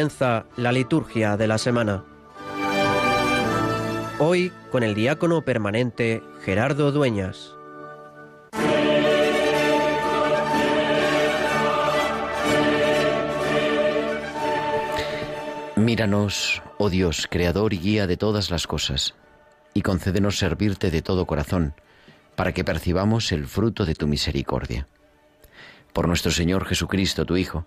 Comienza la liturgia de la semana. Hoy con el diácono permanente Gerardo Dueñas. Míranos, oh Dios, creador y guía de todas las cosas, y concédenos servirte de todo corazón, para que percibamos el fruto de tu misericordia. Por nuestro Señor Jesucristo, tu Hijo,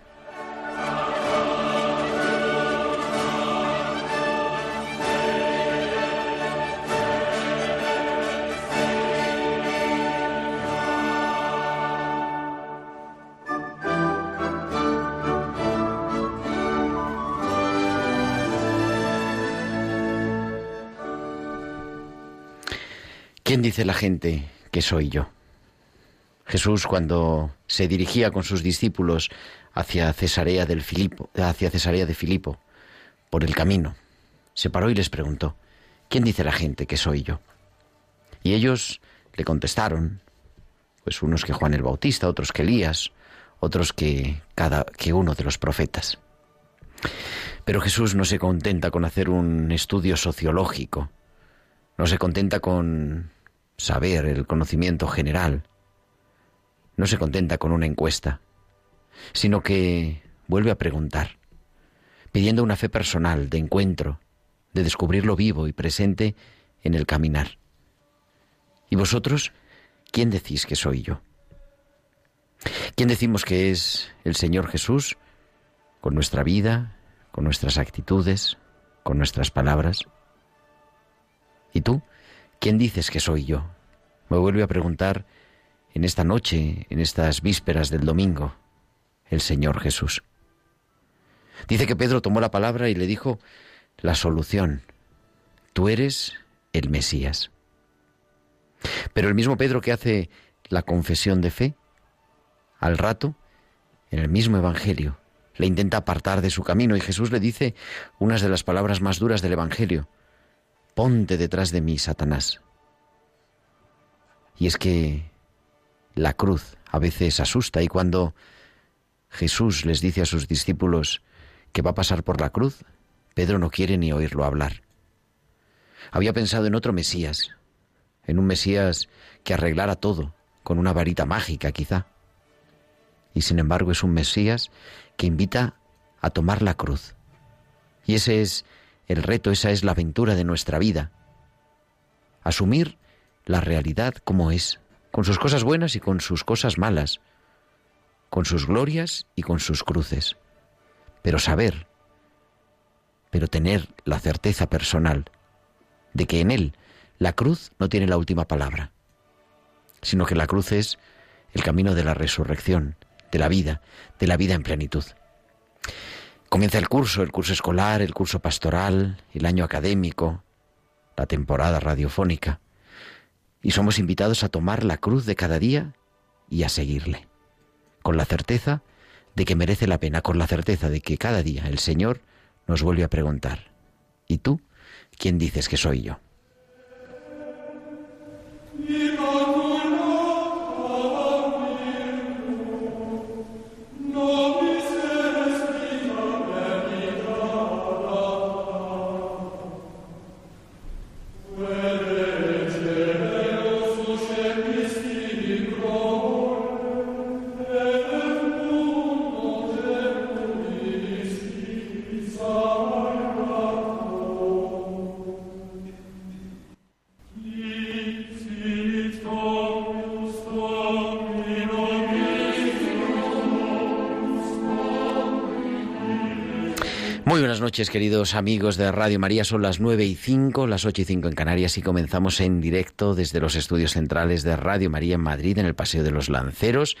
La gente que soy yo? Jesús cuando se dirigía con sus discípulos hacia Cesarea Filipo, hacia Cesarea de Filipo por el camino, se paró y les preguntó: ¿Quién dice la gente que soy yo? Y ellos le contestaron, pues unos que Juan el Bautista, otros que Elías, otros que cada que uno de los profetas. Pero Jesús no se contenta con hacer un estudio sociológico, no se contenta con saber, el conocimiento general. No se contenta con una encuesta, sino que vuelve a preguntar, pidiendo una fe personal, de encuentro, de descubrirlo vivo y presente en el caminar. ¿Y vosotros quién decís que soy yo? ¿Quién decimos que es el Señor Jesús con nuestra vida, con nuestras actitudes, con nuestras palabras? ¿Y tú? ¿Quién dices que soy yo? Me vuelve a preguntar en esta noche, en estas vísperas del domingo, el Señor Jesús. Dice que Pedro tomó la palabra y le dijo la solución. Tú eres el Mesías. Pero el mismo Pedro que hace la confesión de fe, al rato, en el mismo Evangelio, le intenta apartar de su camino y Jesús le dice unas de las palabras más duras del Evangelio ponte detrás de mí, Satanás. Y es que la cruz a veces asusta y cuando Jesús les dice a sus discípulos que va a pasar por la cruz, Pedro no quiere ni oírlo hablar. Había pensado en otro Mesías, en un Mesías que arreglara todo, con una varita mágica quizá. Y sin embargo es un Mesías que invita a tomar la cruz. Y ese es el reto, esa es la aventura de nuestra vida. Asumir la realidad como es, con sus cosas buenas y con sus cosas malas, con sus glorias y con sus cruces. Pero saber, pero tener la certeza personal de que en Él la cruz no tiene la última palabra, sino que la cruz es el camino de la resurrección, de la vida, de la vida en plenitud. Comienza el curso, el curso escolar, el curso pastoral, el año académico, la temporada radiofónica. Y somos invitados a tomar la cruz de cada día y a seguirle, con la certeza de que merece la pena, con la certeza de que cada día el Señor nos vuelve a preguntar, ¿y tú quién dices que soy yo? Noches, queridos amigos de Radio María. Son las nueve y cinco, las ocho y cinco en Canarias y comenzamos en directo desde los estudios centrales de Radio María en Madrid, en el Paseo de los Lanceros,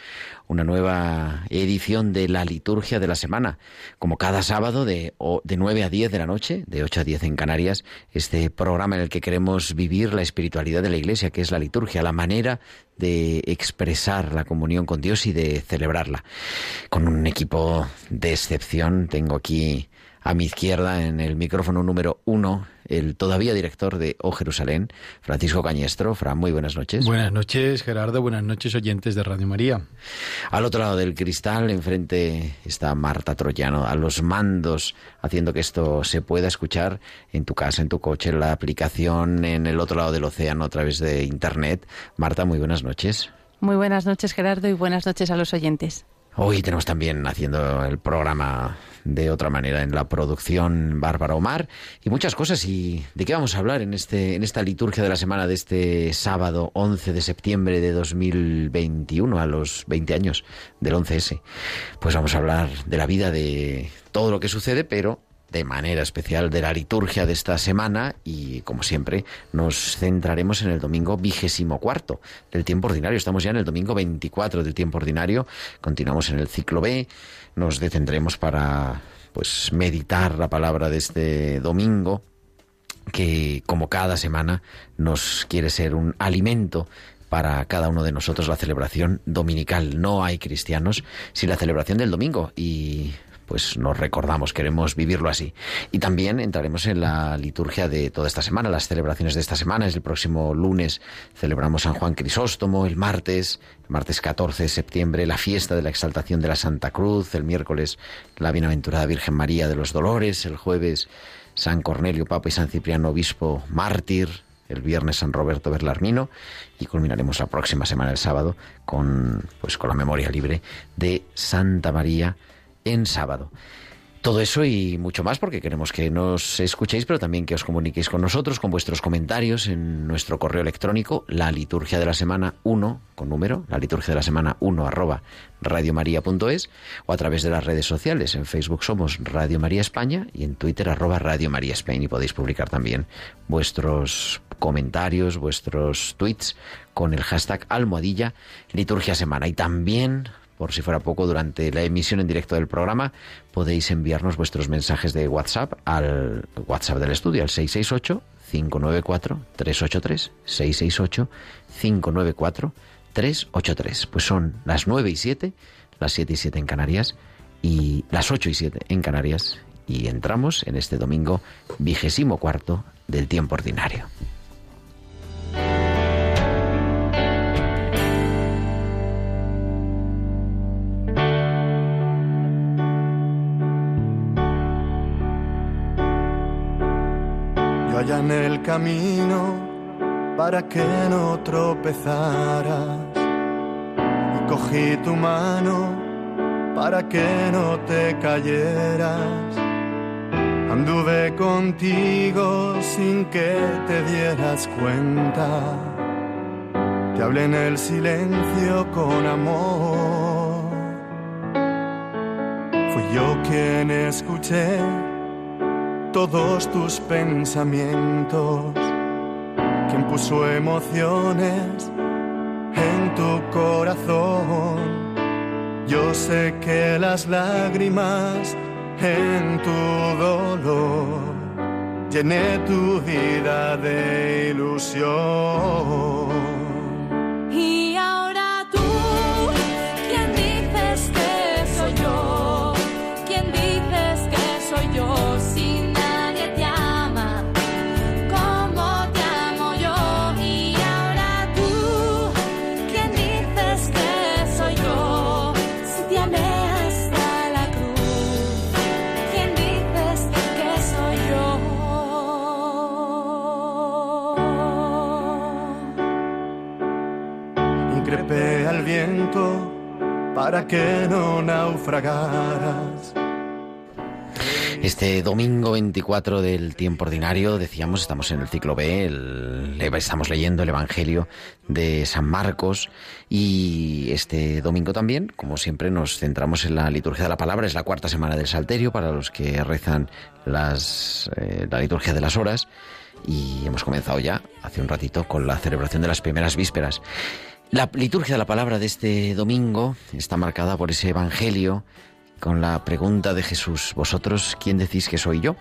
una nueva edición de la liturgia de la semana. Como cada sábado de, de 9 a 10 de la noche, de 8 a 10 en Canarias, este programa en el que queremos vivir la espiritualidad de la Iglesia, que es la liturgia, la manera de expresar la comunión con Dios y de celebrarla. Con un equipo de excepción, tengo aquí a mi izquierda, en el micrófono número uno, el todavía director de O Jerusalén, Francisco Cañestro. Fran, muy buenas noches. Buenas noches, Gerardo. Buenas noches, oyentes de Radio María. Al otro lado del cristal, enfrente, está Marta Troyano, a los mandos, haciendo que esto se pueda escuchar en tu casa, en tu coche, en la aplicación, en el otro lado del océano, a través de Internet. Marta, muy buenas noches. Muy buenas noches, Gerardo, y buenas noches a los oyentes. Hoy tenemos también haciendo el programa de otra manera en la producción Bárbara Omar y muchas cosas. ¿Y de qué vamos a hablar en, este, en esta liturgia de la semana de este sábado 11 de septiembre de 2021, a los 20 años del 11S? Pues vamos a hablar de la vida de todo lo que sucede, pero de manera especial de la liturgia de esta semana y, como siempre, nos centraremos en el domingo vigésimo cuarto del tiempo ordinario. Estamos ya en el domingo 24 del tiempo ordinario. Continuamos en el ciclo B. Nos detendremos para pues meditar la palabra de este domingo que como cada semana nos quiere ser un alimento para cada uno de nosotros la celebración dominical. No hay cristianos sin la celebración del domingo y pues nos recordamos, queremos vivirlo así. Y también entraremos en la liturgia de toda esta semana, las celebraciones de esta semana. Es el próximo lunes celebramos San Juan Crisóstomo, el martes, el martes 14 de septiembre, la fiesta de la exaltación de la Santa Cruz, el miércoles la Bienaventurada Virgen María de los Dolores, el jueves San Cornelio Papa y San Cipriano Obispo Mártir, el viernes San Roberto Berlarmino y culminaremos la próxima semana el sábado con pues con la memoria libre de Santa María en sábado. Todo eso y mucho más porque queremos que nos escuchéis, pero también que os comuniquéis con nosotros, con vuestros comentarios en nuestro correo electrónico, la liturgia de la semana 1, con número, la liturgia de la semana 1 arroba radiomaria.es, o a través de las redes sociales. En Facebook somos Radio María España y en Twitter arroba Radio María España y podéis publicar también vuestros comentarios, vuestros tweets con el hashtag almohadilla liturgia semana. Y también por si fuera poco, durante la emisión en directo del programa, podéis enviarnos vuestros mensajes de WhatsApp al WhatsApp del estudio, al 668 594 383 668 594 383. Pues son las 9 y 7, las 7 y 7 en Canarias y las 8 y 7 en Canarias y entramos en este domingo vigésimo cuarto del tiempo ordinario. En el camino para que no tropezaras. Y cogí tu mano para que no te cayeras. Anduve contigo sin que te dieras cuenta. Te hablé en el silencio con amor. Fui yo quien escuché todos tus pensamientos, quien puso emociones en tu corazón. Yo sé que las lágrimas en tu dolor llené tu vida de ilusión. Para que no naufragaras. Este domingo 24 del tiempo ordinario, decíamos, estamos en el ciclo B, estamos leyendo el Evangelio de San Marcos y este domingo también, como siempre, nos centramos en la liturgia de la palabra, es la cuarta semana del Salterio para los que rezan las, eh, la liturgia de las horas y hemos comenzado ya hace un ratito con la celebración de las primeras vísperas. La liturgia de la palabra de este domingo está marcada por ese Evangelio con la pregunta de Jesús, ¿vosotros quién decís que soy yo?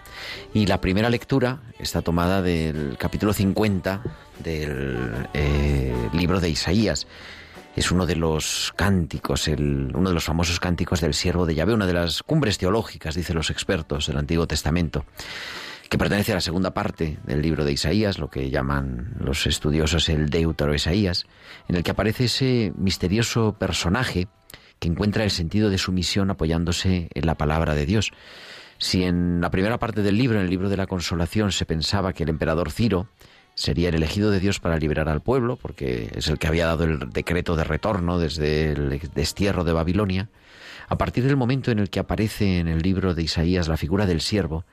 Y la primera lectura está tomada del capítulo 50 del eh, libro de Isaías. Es uno de los cánticos, el, uno de los famosos cánticos del siervo de Yahvé, una de las cumbres teológicas, dicen los expertos del Antiguo Testamento que pertenece a la segunda parte del libro de Isaías, lo que llaman los estudiosos el Deutero Isaías, en el que aparece ese misterioso personaje que encuentra el sentido de su misión apoyándose en la palabra de Dios. Si en la primera parte del libro, en el libro de la consolación, se pensaba que el emperador Ciro sería el elegido de Dios para liberar al pueblo, porque es el que había dado el decreto de retorno desde el destierro de Babilonia, a partir del momento en el que aparece en el libro de Isaías la figura del siervo,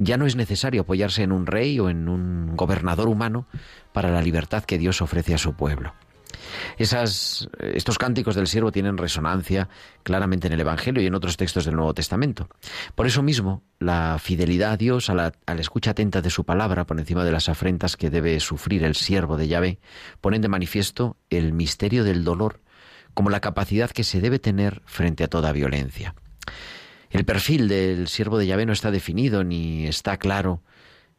ya no es necesario apoyarse en un rey o en un gobernador humano para la libertad que Dios ofrece a su pueblo. Esas, estos cánticos del siervo tienen resonancia claramente en el Evangelio y en otros textos del Nuevo Testamento. Por eso mismo, la fidelidad a Dios, a la, a la, escucha atenta de su palabra por encima de las afrentas que debe sufrir el siervo de Yahvé, ponen de manifiesto el misterio del dolor como la capacidad que se debe tener frente a toda violencia. El perfil del siervo de Yahvé no está definido ni está claro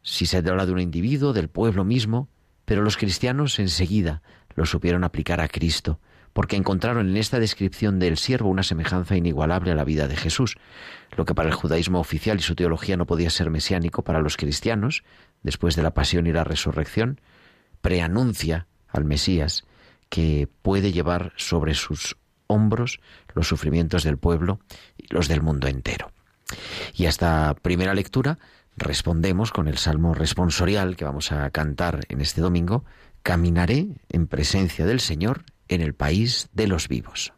si se habla de un individuo, del pueblo mismo, pero los cristianos enseguida lo supieron aplicar a Cristo, porque encontraron en esta descripción del siervo una semejanza inigualable a la vida de Jesús. Lo que para el judaísmo oficial y su teología no podía ser mesiánico, para los cristianos, después de la pasión y la resurrección, preanuncia al Mesías, que puede llevar sobre sus hombros los sufrimientos del pueblo y los del mundo entero. Y a esta primera lectura respondemos con el salmo responsorial que vamos a cantar en este domingo, Caminaré en presencia del Señor en el país de los vivos.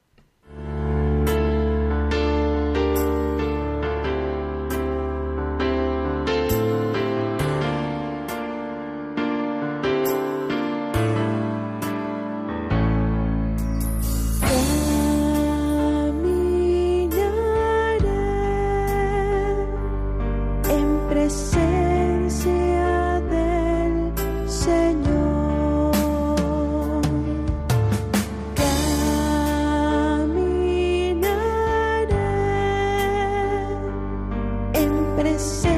La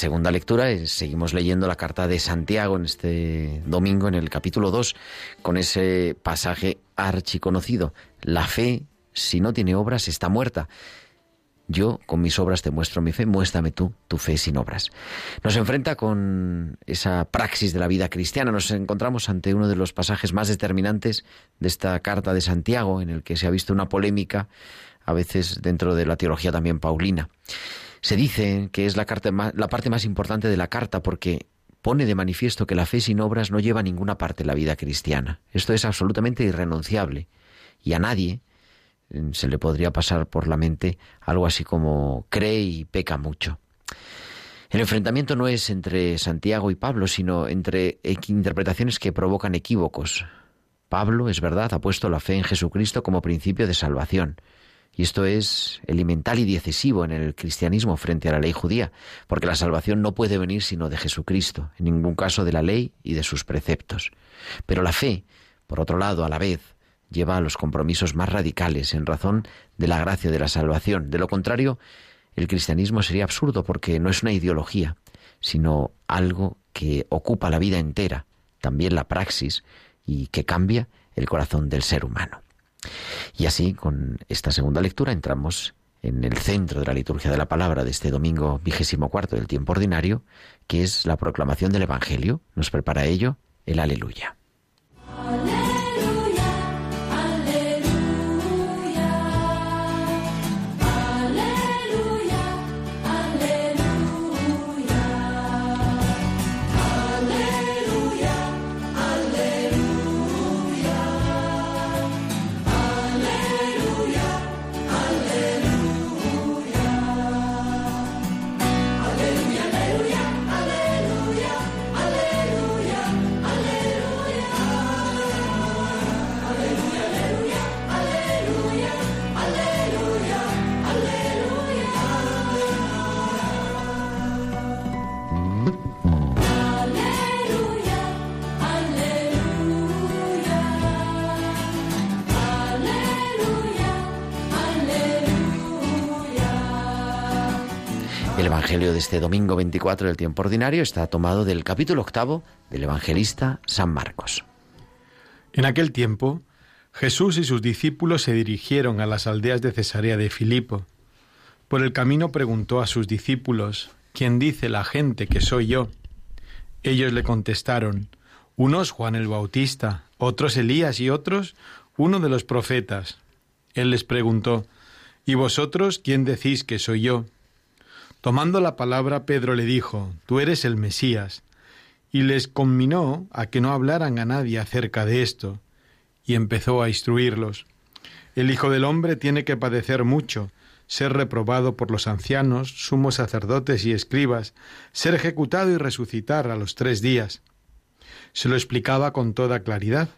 segunda lectura es, seguimos leyendo la carta de Santiago en este domingo en el capítulo 2 con ese pasaje archiconocido. La fe, si no tiene obras, está muerta. Yo con mis obras te muestro mi fe, muéstrame tú tu fe sin obras. Nos enfrenta con esa praxis de la vida cristiana. Nos encontramos ante uno de los pasajes más determinantes de esta carta de Santiago, en el que se ha visto una polémica, a veces dentro de la teología también paulina. Se dice que es la, la parte más importante de la carta porque pone de manifiesto que la fe sin obras no lleva a ninguna parte la vida cristiana. Esto es absolutamente irrenunciable y a nadie mm, se le podría pasar por la mente algo así como cree y peca mucho. El enfrentamiento no es entre Santiago y Pablo, sino entre interpretaciones que provocan equívocos. Pablo, es verdad, ha puesto la fe en Jesucristo como principio de salvación. Y esto es elemental y decisivo en el cristianismo frente a la ley judía, porque la salvación no puede venir sino de Jesucristo, en ningún caso de la ley y de sus preceptos. Pero la fe, por otro lado, a la vez, lleva a los compromisos más radicales en razón de la gracia de la salvación. De lo contrario, el cristianismo sería absurdo porque no es una ideología, sino algo que ocupa la vida entera, también la praxis, y que cambia el corazón del ser humano. Y así, con esta segunda lectura, entramos en el centro de la liturgia de la palabra de este domingo vigésimo cuarto del tiempo ordinario, que es la proclamación del Evangelio. Nos prepara ello el aleluya. El Evangelio de este domingo 24 del tiempo ordinario está tomado del capítulo octavo del evangelista San Marcos. En aquel tiempo, Jesús y sus discípulos se dirigieron a las aldeas de Cesarea de Filipo. Por el camino preguntó a sus discípulos, ¿quién dice la gente que soy yo? Ellos le contestaron, unos Juan el Bautista, otros Elías y otros uno de los profetas. Él les preguntó, ¿Y vosotros quién decís que soy yo? Tomando la palabra, Pedro le dijo, Tú eres el Mesías, y les conminó a que no hablaran a nadie acerca de esto, y empezó a instruirlos. El Hijo del Hombre tiene que padecer mucho, ser reprobado por los ancianos, sumos sacerdotes y escribas, ser ejecutado y resucitar a los tres días. Se lo explicaba con toda claridad.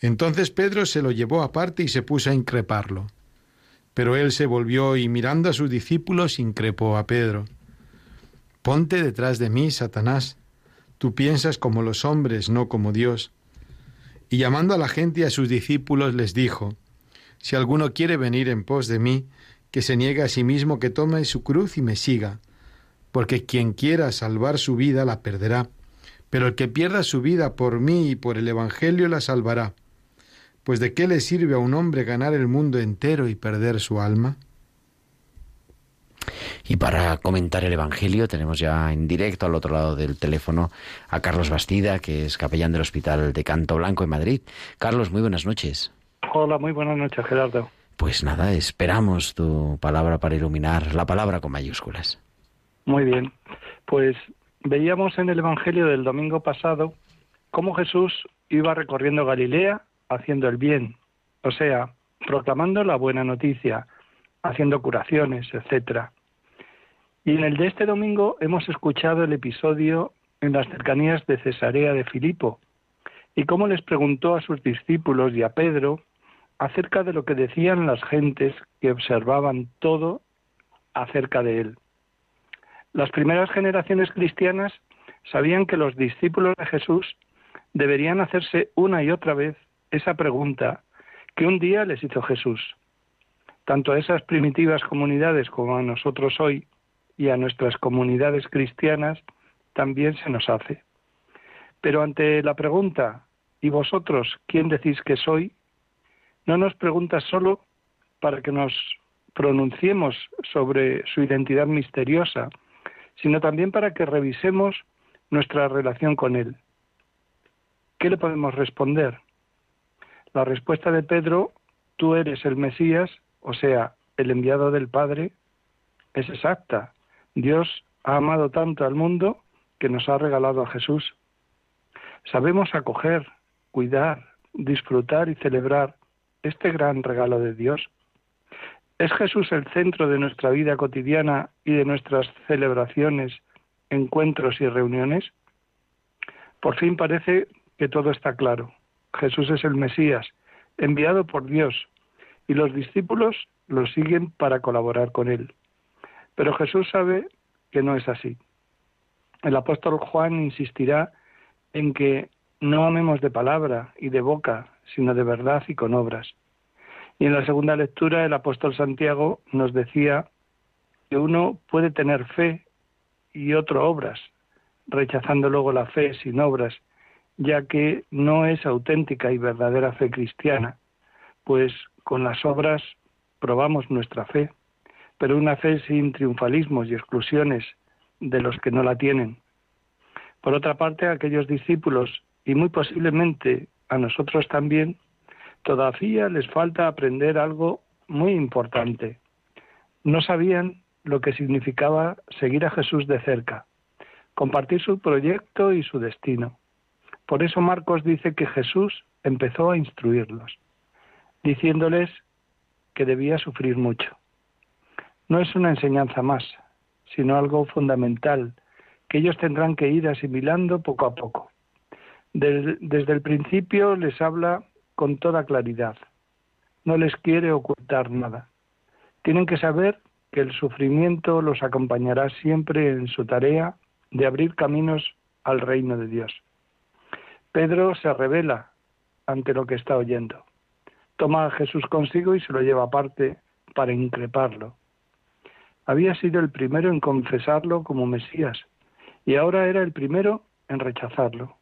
Entonces Pedro se lo llevó aparte y se puso a increparlo. Pero él se volvió y mirando a sus discípulos increpó a Pedro. Ponte detrás de mí, Satanás. Tú piensas como los hombres, no como Dios. Y llamando a la gente y a sus discípulos les dijo, Si alguno quiere venir en pos de mí, que se niegue a sí mismo, que tome su cruz y me siga, porque quien quiera salvar su vida la perderá, pero el que pierda su vida por mí y por el Evangelio la salvará. Pues de qué le sirve a un hombre ganar el mundo entero y perder su alma? Y para comentar el Evangelio tenemos ya en directo al otro lado del teléfono a Carlos Bastida, que es capellán del Hospital de Canto Blanco en Madrid. Carlos, muy buenas noches. Hola, muy buenas noches, Gerardo. Pues nada, esperamos tu palabra para iluminar la palabra con mayúsculas. Muy bien. Pues veíamos en el Evangelio del domingo pasado cómo Jesús iba recorriendo Galilea haciendo el bien, o sea, proclamando la buena noticia, haciendo curaciones, etcétera. Y en el de este domingo hemos escuchado el episodio en las cercanías de Cesarea de Filipo y cómo les preguntó a sus discípulos y a Pedro acerca de lo que decían las gentes que observaban todo acerca de él. Las primeras generaciones cristianas sabían que los discípulos de Jesús deberían hacerse una y otra vez esa pregunta que un día les hizo Jesús. Tanto a esas primitivas comunidades como a nosotros hoy y a nuestras comunidades cristianas también se nos hace. Pero ante la pregunta, ¿y vosotros quién decís que soy? No nos pregunta solo para que nos pronunciemos sobre su identidad misteriosa, sino también para que revisemos nuestra relación con Él. ¿Qué le podemos responder? La respuesta de Pedro, tú eres el Mesías, o sea, el enviado del Padre, es exacta. Dios ha amado tanto al mundo que nos ha regalado a Jesús. Sabemos acoger, cuidar, disfrutar y celebrar este gran regalo de Dios. ¿Es Jesús el centro de nuestra vida cotidiana y de nuestras celebraciones, encuentros y reuniones? Por fin parece que todo está claro. Jesús es el Mesías, enviado por Dios, y los discípulos lo siguen para colaborar con él. Pero Jesús sabe que no es así. El apóstol Juan insistirá en que no amemos de palabra y de boca, sino de verdad y con obras. Y en la segunda lectura el apóstol Santiago nos decía que uno puede tener fe y otro obras, rechazando luego la fe sin obras, ya que no es auténtica y verdadera fe cristiana, pues con las obras probamos nuestra fe, pero una fe sin triunfalismos y exclusiones de los que no la tienen. Por otra parte, aquellos discípulos, y muy posiblemente a nosotros también, todavía les falta aprender algo muy importante. No sabían lo que significaba seguir a Jesús de cerca, compartir su proyecto y su destino. Por eso Marcos dice que Jesús empezó a instruirlos, diciéndoles que debía sufrir mucho. No es una enseñanza más, sino algo fundamental que ellos tendrán que ir asimilando poco a poco. Desde, el principio les habla con toda claridad. No les quiere ocultar nada. Tienen que saber que el sufrimiento los acompañará siempre en su tarea de abrir caminos al reino de Dios. Pedro se revela ante lo que está oyendo. Toma a Jesús consigo y se lo lleva aparte para increparlo. Había sido el primero en confesarlo como Mesías y ahora era el primero en rechazarlo.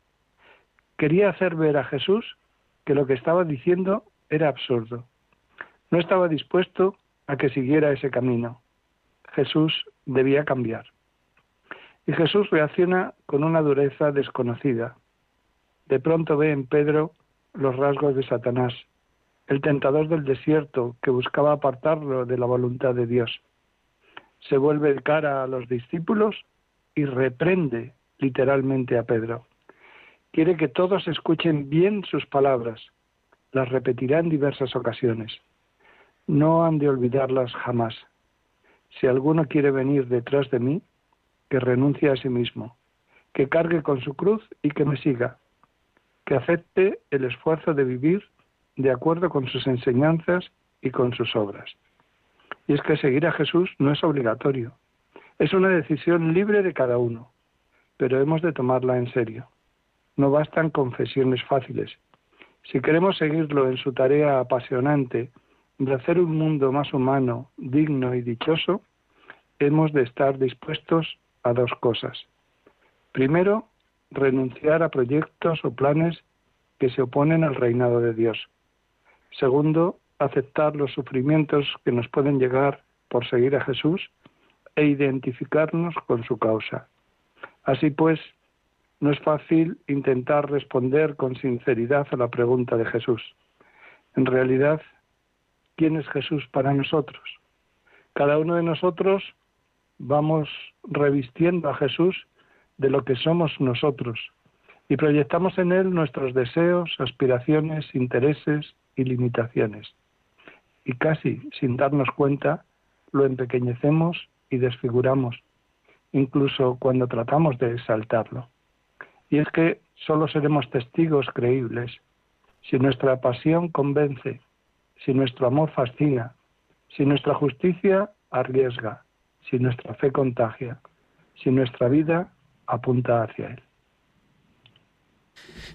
Quería hacer ver a Jesús que lo que estaba diciendo era absurdo. No estaba dispuesto a que siguiera ese camino. Jesús debía cambiar. Y Jesús reacciona con una dureza desconocida. De pronto ve en Pedro los rasgos de Satanás, el tentador del desierto que buscaba apartarlo de la voluntad de Dios. Se vuelve de cara a los discípulos y reprende literalmente a Pedro. Quiere que todos escuchen bien sus palabras. Las repetirá en diversas ocasiones. No han de olvidarlas jamás. Si alguno quiere venir detrás de mí, que renuncie a sí mismo, que cargue con su cruz y que me siga, que acepte el esfuerzo de vivir de acuerdo con sus enseñanzas y con sus obras. Y es que seguir a Jesús no es obligatorio, es una decisión libre de cada uno, pero hemos de tomarla en serio. No bastan confesiones fáciles. Si queremos seguirlo en su tarea apasionante de hacer un mundo más humano, digno y dichoso, hemos de estar dispuestos a dos cosas. Primero, renunciar a proyectos o planes que se oponen al reinado de Dios. Segundo, aceptar los sufrimientos que nos pueden llegar por seguir a Jesús e identificarnos con su causa. Así pues, no es fácil intentar responder con sinceridad a la pregunta de Jesús. En realidad, ¿quién es Jesús para nosotros? Cada uno de nosotros vamos revistiendo a Jesús de lo que somos nosotros y proyectamos en Él nuestros deseos, aspiraciones, intereses y limitaciones. Y casi sin darnos cuenta, lo empequeñecemos y desfiguramos, incluso cuando tratamos de exaltarlo. Y es que solo seremos testigos creíbles si nuestra pasión convence, si nuestro amor fascina, si nuestra justicia arriesga, si nuestra fe contagia, si nuestra vida apunta hacia Él.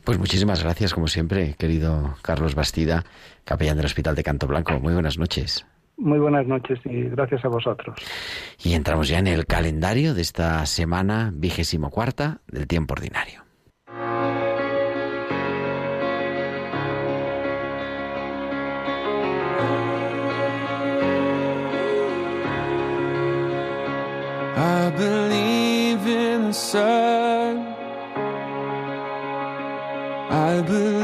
Pues muchísimas gracias, como siempre, querido Carlos Bastida, capellán del Hospital de Canto Blanco. Muy buenas noches. Muy buenas noches y gracias a vosotros. Y entramos ya en el calendario de esta semana vigésimo cuarta del tiempo ordinario. Sun. I believe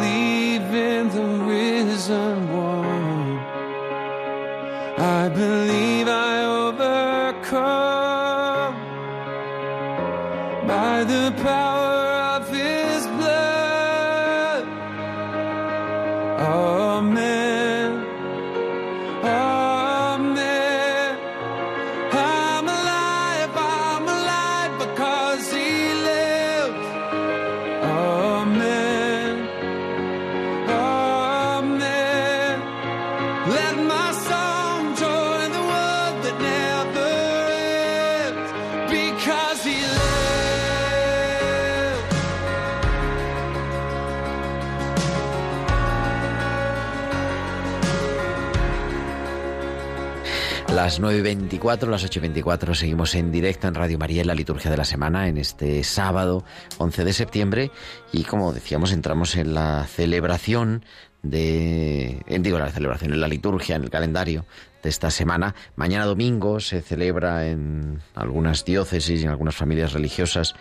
Las 9.24, las 8.24 seguimos en directo en Radio María en la liturgia de la semana en este sábado 11 de septiembre y como decíamos entramos en la celebración de, digo la celebración, en la liturgia, en el calendario de esta semana. Mañana domingo se celebra en algunas diócesis y en algunas familias religiosas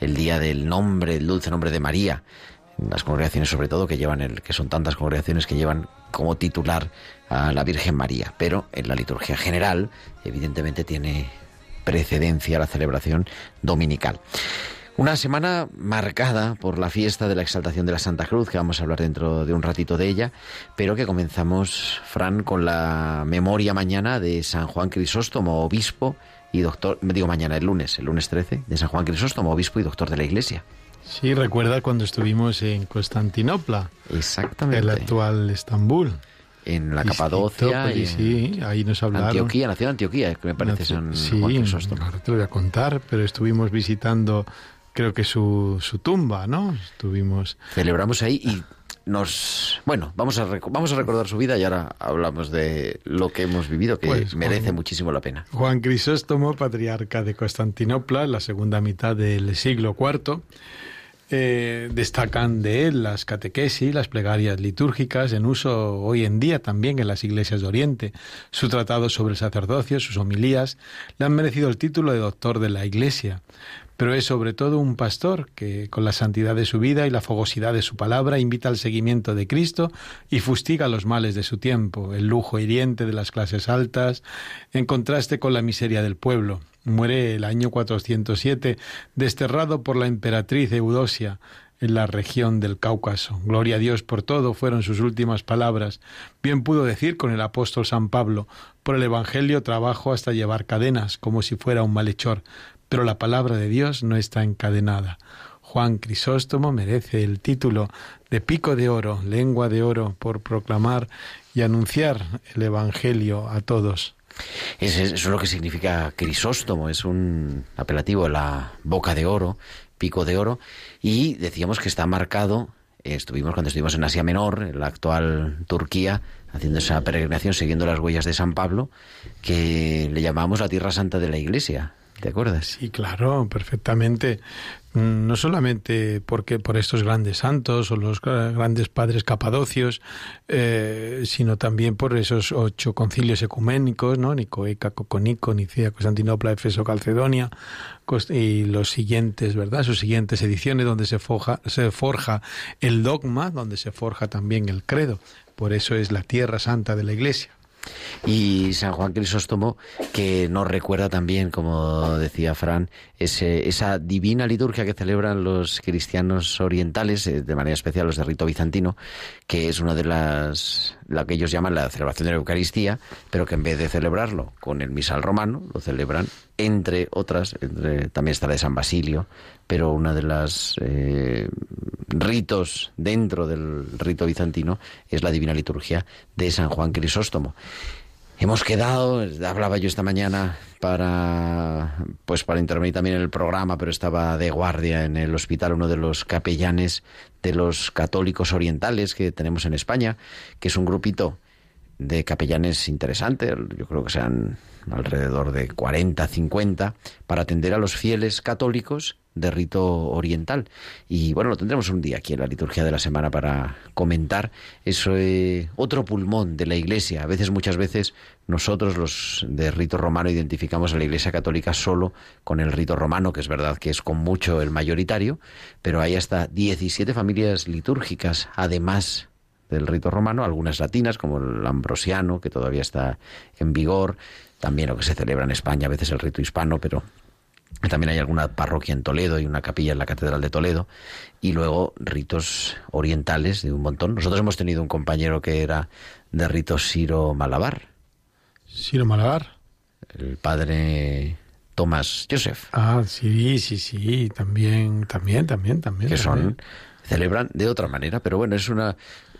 el día del nombre, el dulce nombre de María. Las congregaciones sobre todo que llevan el, que son tantas congregaciones que llevan como titular a la Virgen María, pero en la liturgia general evidentemente tiene precedencia la celebración dominical. Una semana marcada por la fiesta de la exaltación de la Santa Cruz, que vamos a hablar dentro de un ratito de ella, pero que comenzamos, Fran, con la memoria mañana de San Juan Crisóstomo, obispo y doctor, digo mañana, el lunes, el lunes 13, de San Juan Crisóstomo, obispo y doctor de la Iglesia. Sí, recuerda cuando estuvimos en Constantinopla, Exactamente. el actual Estambul. En la Capadocia y, y, sí, ahí nos hablaron. Antioquía, nació en Antioquía, que me parece San sí, ahora te lo voy a contar, pero estuvimos visitando, creo que su, su tumba, ¿no? Estuvimos... Celebramos ahí y nos bueno vamos a vamos a recordar su vida y ahora hablamos de lo que hemos vivido que Pues, merece Juan- muchísimo la pena. Juan Crisóstomo, patriarca de Constantinopla, en la segunda mitad del siglo IV. Eh, destacan de él las catequesis, las plegarias litúrgicas en uso hoy en día también en las iglesias de Oriente. Su tratado sobre el sacerdocio, sus homilías, le han merecido el título de doctor de la Iglesia. Pero es sobre todo un pastor que, con la santidad de su vida y la fogosidad de su palabra, invita al seguimiento de Cristo y fustiga los males de su tiempo, el lujo hiriente de las clases altas, en contraste con la miseria del pueblo. Muere el año 407, desterrado por la emperatriz Eudosia en la región del Cáucaso. Gloria a Dios por todo fueron sus últimas palabras. Bien pudo decir con el apóstol San Pablo, por el Evangelio trabajo hasta llevar cadenas, como si fuera un malhechor, pero la palabra de Dios no está encadenada. Juan Crisóstomo merece el título de pico de oro, lengua de oro, por proclamar y anunciar el Evangelio a todos. Es- es- eso es lo que significa Crisóstomo, es un apelativo, la boca de oro, pico de oro, y decíamos que está marcado, estuvimos cuando estuvimos en Asia Menor, en la actual Turquía, haciendo esa peregrinación, siguiendo las huellas de San Pablo, que le llamamos la Tierra Santa de la Iglesia, ¿te acuerdas? Sí, claro, perfectamente. Mm, No solamente porque por estos grandes santos o los gra- grandes padres capadocios, eh, sino también por esos ocho concilios ecuménicos, ¿no? Nicoeca, Coconico, Nicea, Constantinopla, Efeso, Calcedonia, y los siguientes, ¿verdad? Sus siguientes ediciones donde se se forja el dogma, donde se forja también el credo. Por eso es la tierra santa de la Iglesia. Y San Juan Crisóstomo, que nos recuerda también, como decía Fran, ese, esa divina liturgia que celebran los cristianos orientales, eh, de manera especial los de rito bizantino, que es una de las, la que ellos llaman la celebración de la Eucaristía, pero que en vez de celebrarlo con el misal romano, lo celebran entre otras, entre- también está la de San Basilio, pero una de las eh, ritos dentro del rito bizantino es la divina liturgia de San Juan Crisóstomo. Hemos quedado, hablaba yo esta mañana para pues para intervenir también en el programa, pero estaba de guardia en el hospital uno de los capellanes de los católicos orientales que tenemos en España, que es un grupito de capellanes interesantes, yo creo que sean alrededor de 40, 50, para atender a los fieles católicos de rito oriental. Y bueno, lo tendremos un día aquí en la liturgia de la semana para comentar eso, eh, otro pulmón de la Iglesia. A veces, muchas veces, nosotros los de rito romano identificamos a la Iglesia católica solo con el rito romano, que es verdad que es con mucho el mayoritario, pero hay hasta 17 familias litúrgicas, además del rito romano, algunas latinas, como el ambrosiano, que todavía está en vigor, también lo que se celebra en España, a veces el rito hispano, pero también hay alguna parroquia en Toledo y una capilla en la Catedral de Toledo, y luego ritos orientales de un montón. Nosotros hemos tenido un compañero que era de rito Siro Malabar, Siro Malabar. el padre Tomás Joseph, Ah, sí, sí, sí, también, también, también, también. que son celebran de otra manera, pero bueno, es una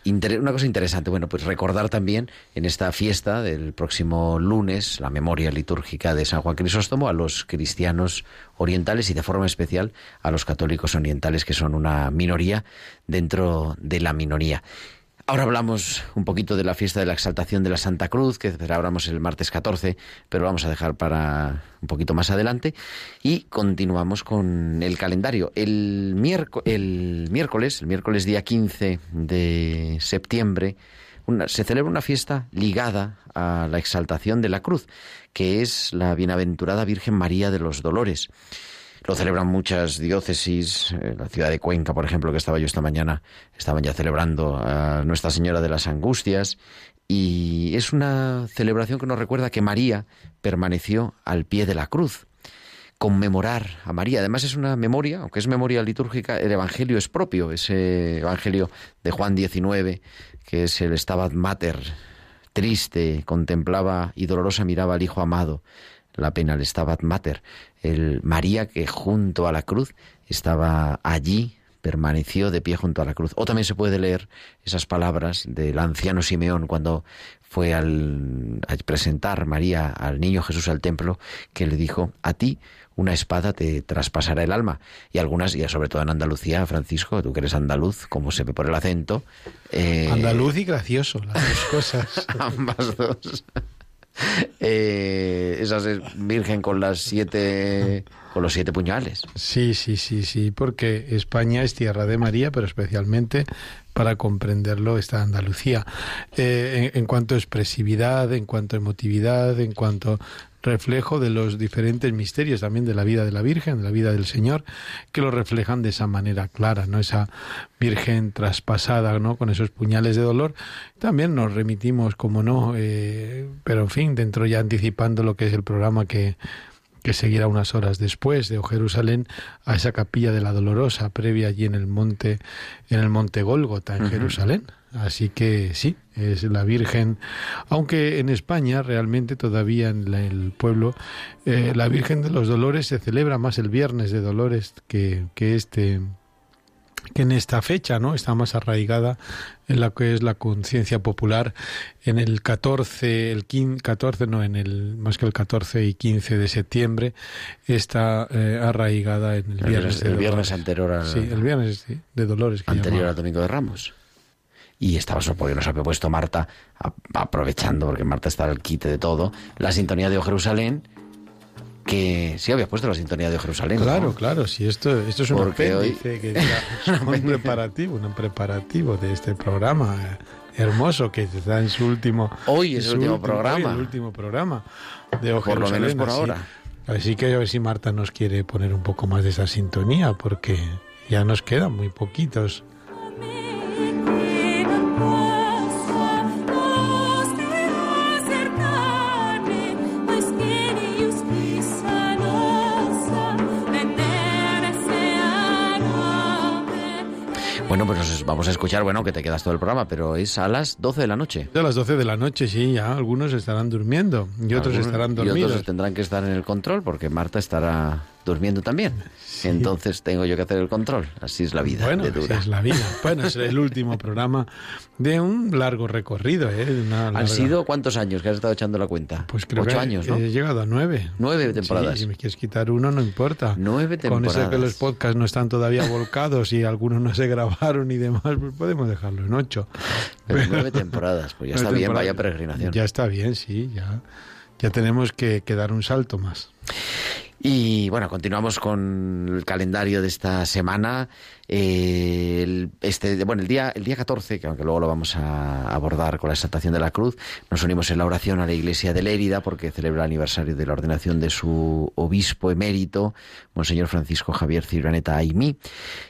inter- una cosa interesante. Bueno, pues recordar también en esta fiesta del próximo lunes la memoria litúrgica de San Juan Crisóstomo a los cristianos orientales y de forma especial a los católicos orientales que son una minoría dentro de la minoría. Ahora hablamos un poquito de la fiesta de la exaltación de la Santa Cruz, que celebramos el martes 14, pero vamos a dejar para un poquito más adelante. Y continuamos con el calendario. El, miérco- el miércoles, el miércoles día 15 de septiembre, una- se celebra una fiesta ligada a la exaltación de la cruz, que es la bienaventurada Virgen María de los Dolores. Lo celebran muchas diócesis, eh, la ciudad de Cuenca, por ejemplo, que estaba yo esta mañana, estaban ya celebrando a Nuestra Señora de las Angustias, y es una celebración que nos recuerda que María permaneció al pie de la cruz. Conmemorar a María, además es una memoria, aunque es memoria litúrgica, el Evangelio es propio, ese Evangelio de Juan 19, que es el Stabat Mater, triste, contemplaba y dolorosa miraba al Hijo amado, la pena, el Stabat Mater, el María que junto a la cruz estaba allí permaneció de pie junto a la cruz. O también se puede leer esas palabras del anciano Simeón cuando fue al, a presentar María al niño Jesús al templo, que le dijo, a ti una espada te traspasará el alma. Y algunas, y sobre todo en Andalucía, Francisco, tú que eres andaluz, como se ve por el acento. eh, Andaluz y gracioso, las dos cosas. ambas dos. Eh, esa es virgen con las siete con los siete puñales. Sí, sí, sí, sí, porque España es tierra de María, pero especialmente para comprenderlo está Andalucía. Eh, en, en cuanto a expresividad, en cuanto a emotividad, en cuanto reflejo de los diferentes misterios también de la vida de la Virgen, de la vida del Señor, que lo reflejan de esa manera clara, ¿no? Esa Virgen traspasada, ¿no? Con esos puñales de dolor. También nos remitimos, como no, eh, pero en fin, dentro ya anticipando lo que es el programa que que seguirá unas horas después de Jerusalén a esa capilla de la Dolorosa previa allí en el monte en el monte Gólgota en Jerusalén. Así que sí, es la Virgen, aunque en España realmente todavía en la- el pueblo eh, la Virgen de los Dolores se celebra más el Viernes de Dolores que, que este que en esta fecha, ¿no? Está más arraigada en la que es la conciencia popular en el 14, el 15, 14 no, en el más que el 14 y 15 de septiembre está eh, arraigada en el, viernes, el viernes anterior al, Sí, el viernes sí, de Dolores que anterior llamaba. al Domingo de Ramos. Y estaba porque nos había puesto Marta, aprovechando, porque Marta está al quite de todo, la sintonía de O Jerusalén, que sí había puesto la sintonía de Jerusalén. ¿no? Claro, claro, sí, esto, esto es un Porque hoy- apéndice, que era un preparativo, un preparativo de este programa eh, hermoso que está en su último... Hoy es el último programa. hoy el último programa de O Por lo menos por así- ahora. Así que a ver si Marta nos quiere poner un poco más de esa sintonía, porque ya nos quedan muy poquitos. Bueno, pues nos vamos a escuchar, bueno, que te quedas todo el programa, pero es a las 12 de la noche. A las 12 de la noche, sí, ya algunos estarán durmiendo y otros Algunos- estarán Y dormidos. otros tendrán que estar en el control porque Marta estará durmiendo también. Entonces tengo yo que hacer el control. Así es la vida Bueno, de dura. es la vida. Bueno, es el último programa de un largo recorrido, ¿eh? Una ¿Han larga- sido cuántos años que has estado echando la cuenta? Pues creo Ocho que años, ¿no? He llegado a nueve. Nueve temporadas. Sí, si me quieres quitar uno, no importa. Nueve Con eso que temporadas. los podcasts no están todavía volcados y algunos no se grabaron y demás, pues podemos dejarlo en ocho. Pero nueve temporadas, pues ya está bien, vaya peregrinación. Ya está bien, sí, ya. Ya tenemos que, que dar un salto más. Y bueno, continuamos con el calendario de esta semana. Este, bueno, el día, el día 14, que aunque luego lo vamos a abordar con la exaltación de la cruz, nos unimos en la oración a la iglesia de Lérida porque celebra el aniversario de la ordenación de su obispo emérito, Monseñor Francisco Javier Ciraneta Aimí.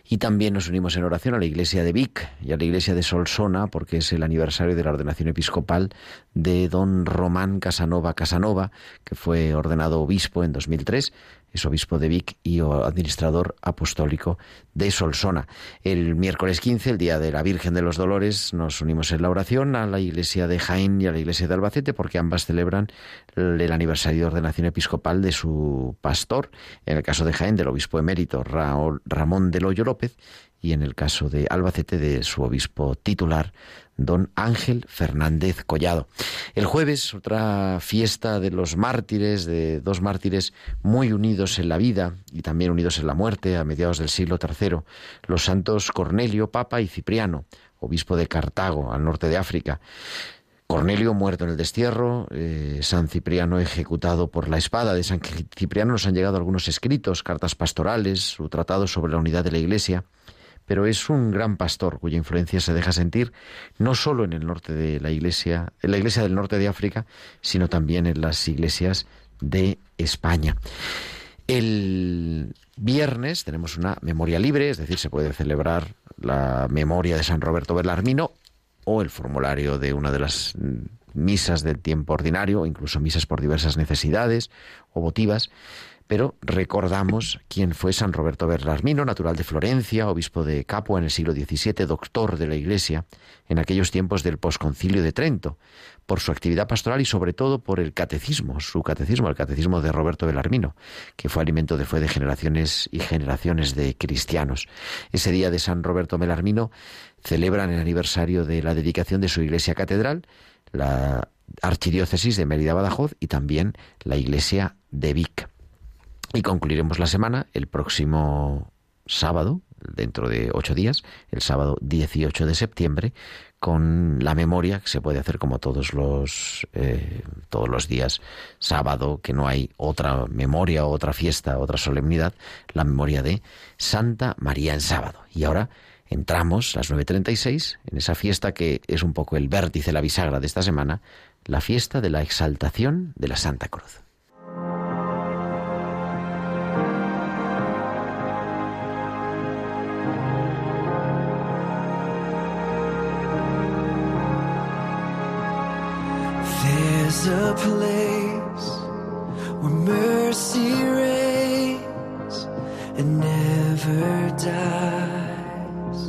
Y también nos unimos en oración a la iglesia de Vic y a la iglesia de Solsona porque es el aniversario de la ordenación episcopal de don Román Casanova Casanova, que fue ordenado obispo en 2003 es obispo de Vic y administrador apostólico de Solsona. El miércoles 15, el día de la Virgen de los Dolores, nos unimos en la oración a la iglesia de Jaén y a la iglesia de Albacete porque ambas celebran el, el aniversario de ordenación episcopal de su pastor, en el caso de Jaén del obispo emérito Raúl- Ramón del Hoyo López y en el caso de Albacete de su obispo titular, don Ángel Fernández Collado. El jueves, otra fiesta de los mártires, de dos mártires muy unidos en la vida y también unidos en la muerte a mediados del siglo III, los santos Cornelio, Papa y Cipriano, obispo de Cartago, al norte de África. Cornelio muerto en el destierro, eh, San Cipriano ejecutado por la espada. De San Cipriano nos han llegado algunos escritos, cartas pastorales, su tratado sobre la unidad de la Iglesia, pero es un gran pastor cuya influencia se deja sentir no solo en el norte de la Iglesia, en la Iglesia del norte de África, sino también en las iglesias de España. El viernes tenemos una memoria libre, es decir, se puede celebrar la memoria de San Roberto Belarmino o el formulario de una de las misas del tiempo ordinario, incluso misas por diversas necesidades o votivas. Pero recordamos quién fue San Roberto Berlarmino, natural de Florencia, obispo de Capua en el siglo XVII, doctor de la Iglesia en aquellos tiempos del posconcilio de Trento, por su actividad pastoral y sobre todo por el catecismo, su catecismo, el catecismo de Roberto Belarmino, que fue alimento de fue de generaciones y generaciones de cristianos. Ese día de San Roberto Belarmino celebran el aniversario de la dedicación de su iglesia catedral, la archidiócesis de Mérida Badajoz y también la iglesia de Vic. Y concluiremos la semana el próximo sábado, dentro de ocho días, el sábado 18 de septiembre, con la memoria que se puede hacer como todos los eh, todos los días sábado que no hay otra memoria otra fiesta otra solemnidad la memoria de Santa María en sábado. Y ahora entramos las 9.36 en esa fiesta que es un poco el vértice la bisagra de esta semana la fiesta de la exaltación de la Santa Cruz A place where mercy reigns and never dies.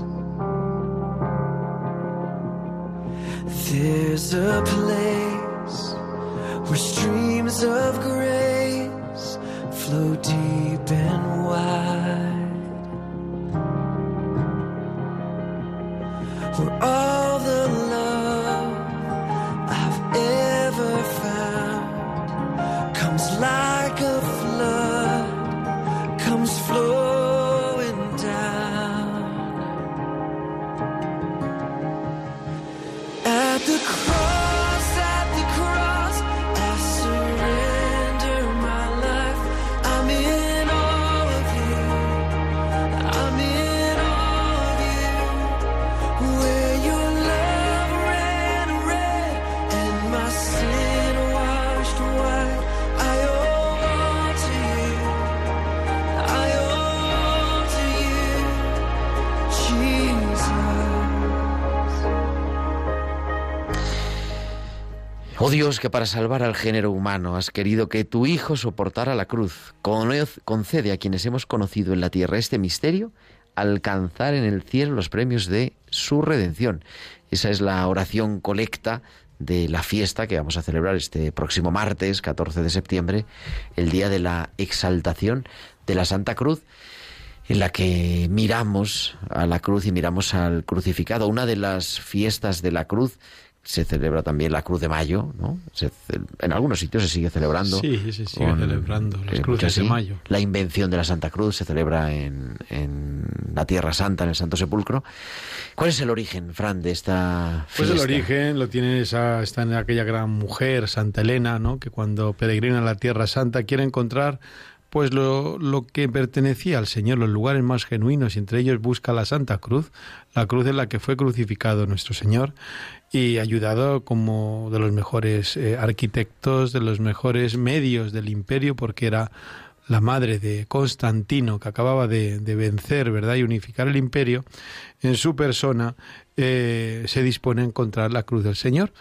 There's a place where streams of grace flow deep and wide. Que para salvar al género humano has querido que tu Hijo soportara la cruz. Concede a quienes hemos conocido en la tierra este misterio alcanzar en el cielo los premios de su redención. Esa es la oración colecta de la fiesta que vamos a celebrar este próximo martes, 14 de septiembre, el día de la exaltación de la Santa Cruz en la que miramos a la cruz y miramos al crucificado. Una de las fiestas de la cruz se celebra también la Cruz de Mayo, ¿no? Se en algunos sitios se sigue celebrando. Sí, se sigue celebrando las eh, cruces de mayo. La invención de la Santa Cruz se celebra en, en la Tierra Santa, en el Santo Sepulcro. ¿Cuál es el origen, Fran, de esta Pues el origen lo tiene esa, está en aquella gran mujer, Santa Elena, ¿no? que cuando peregrina a la Tierra Santa quiere encontrar pues lo, lo que pertenecía al Señor, los lugares más genuinos, y entre ellos busca la Santa Cruz, la cruz en la que fue crucificado nuestro Señor, y ayudado como de los mejores eh, arquitectos, de los mejores medios del imperio, porque era la madre de Constantino, que acababa de, de vencer, ¿verdad?, y unificar el imperio, en su persona eh, se dispone a encontrar la cruz del Señor.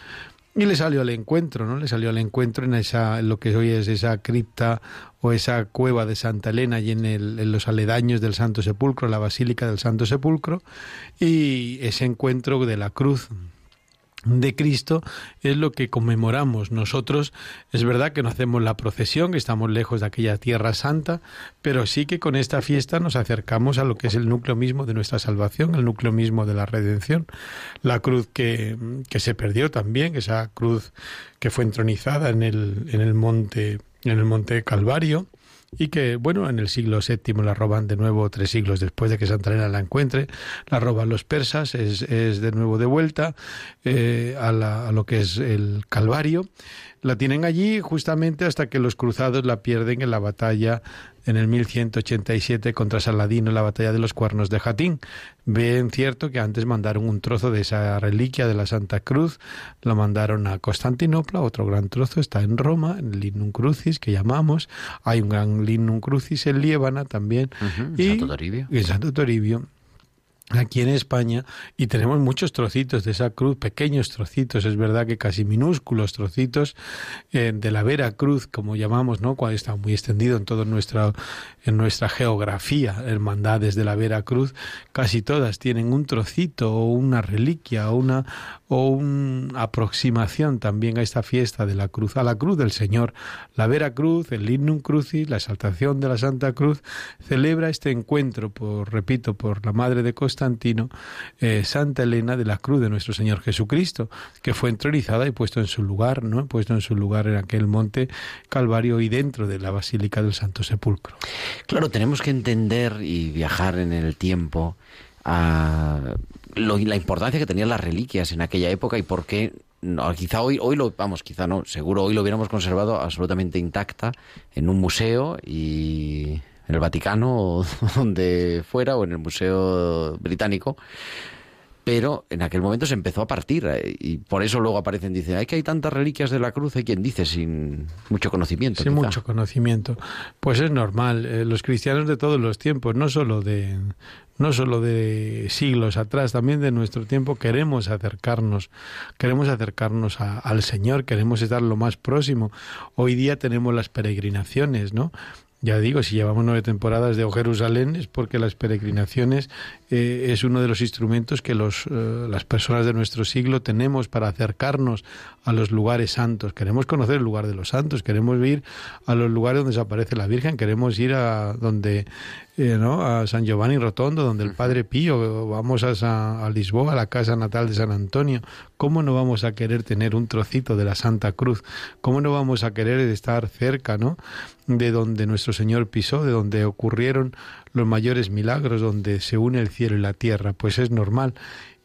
Y le salió al encuentro, ¿no? Le salió al encuentro en esa, en lo que hoy es esa cripta o esa cueva de Santa Elena y en, el, en los aledaños del Santo Sepulcro, la Basílica del Santo Sepulcro, y ese encuentro de la cruz de Cristo es lo que conmemoramos nosotros. Es verdad que no hacemos la procesión, que estamos lejos de aquella tierra santa, pero sí que con esta fiesta nos acercamos a lo que es el núcleo mismo de nuestra salvación, el núcleo mismo de la redención. La cruz que, que se perdió también, esa cruz que fue entronizada en el, en el monte, en el monte Calvario, y que, bueno, en el siglo VII la roban de nuevo, tres siglos después de que Santa Elena la encuentre, la roban los persas, es, es de nuevo de vuelta eh, a, la- a lo que es el Calvario. La tienen allí justamente hasta que los cruzados la pierden en la batalla en el 1187 contra Saladino, en la batalla de los cuernos de Jatín. Ven cierto que antes mandaron un trozo de esa reliquia de la Santa Cruz, lo mandaron a Constantinopla, otro gran trozo está en Roma, en el Lignum Crucis que llamamos, hay un gran Lignum Crucis en Liébana también. Y, Santo Toribio. en Santo Toribio. Aquí en España y tenemos muchos trocitos de esa cruz, pequeños trocitos, es verdad que casi minúsculos trocitos eh, de la Vera Cruz, como llamamos, ¿no? Cual está muy extendido en toda nuestra en nuestra geografía, hermandades de la Vera Cruz, casi todas tienen un trocito o una reliquia o una o una aproximación también a esta fiesta de la cruz, a la cruz del Señor. La Vera Cruz, el Lignum Crucis, la exaltación de la Santa Cruz, celebra este encuentro, por repito, por la Madre de Constantino, eh, Santa Elena de la Cruz de nuestro Señor Jesucristo, que fue entronizada y puesto en su lugar, ¿no? Puesto en su lugar en aquel monte Calvario y dentro de la Basílica del Santo Sepulcro. Claro, tenemos que entender y viajar en el tiempo a la importancia que tenían las reliquias en aquella época y por qué quizá hoy hoy lo vamos quizá no seguro hoy lo hubiéramos conservado absolutamente intacta en un museo y en el Vaticano o donde fuera o en el museo británico pero en aquel momento se empezó a partir eh, y por eso luego aparecen dicen hay que hay tantas reliquias de la cruz hay quien dice sin mucho conocimiento Sin quizá. mucho conocimiento. Pues es normal. eh, los cristianos de todos los tiempos, no solo de no solo de siglos atrás, también de nuestro tiempo queremos acercarnos, queremos acercarnos a- al Señor, queremos estar lo más próximo. Hoy día tenemos las peregrinaciones, ¿no? Ya digo, si llevamos nueve temporadas de O Jerusalén es porque las peregrinaciones eh, es uno de los instrumentos que los, eh, las personas de nuestro siglo tenemos para acercarnos a los lugares santos. Queremos conocer el lugar de los santos, queremos ir a los lugares donde se aparece la Virgen, queremos ir a donde eh, ¿no? a San Giovanni Rotondo, donde el Padre Pío, vamos a, Sa- a Lisboa, a la casa natal de San Antonio. ¿Cómo no vamos a querer tener un trocito de la Santa Cruz? ¿Cómo no vamos a querer estar cerca, ¿no? de donde nuestro Señor pisó, de donde ocurrieron los mayores milagros, donde se une el cielo y la tierra, pues es normal.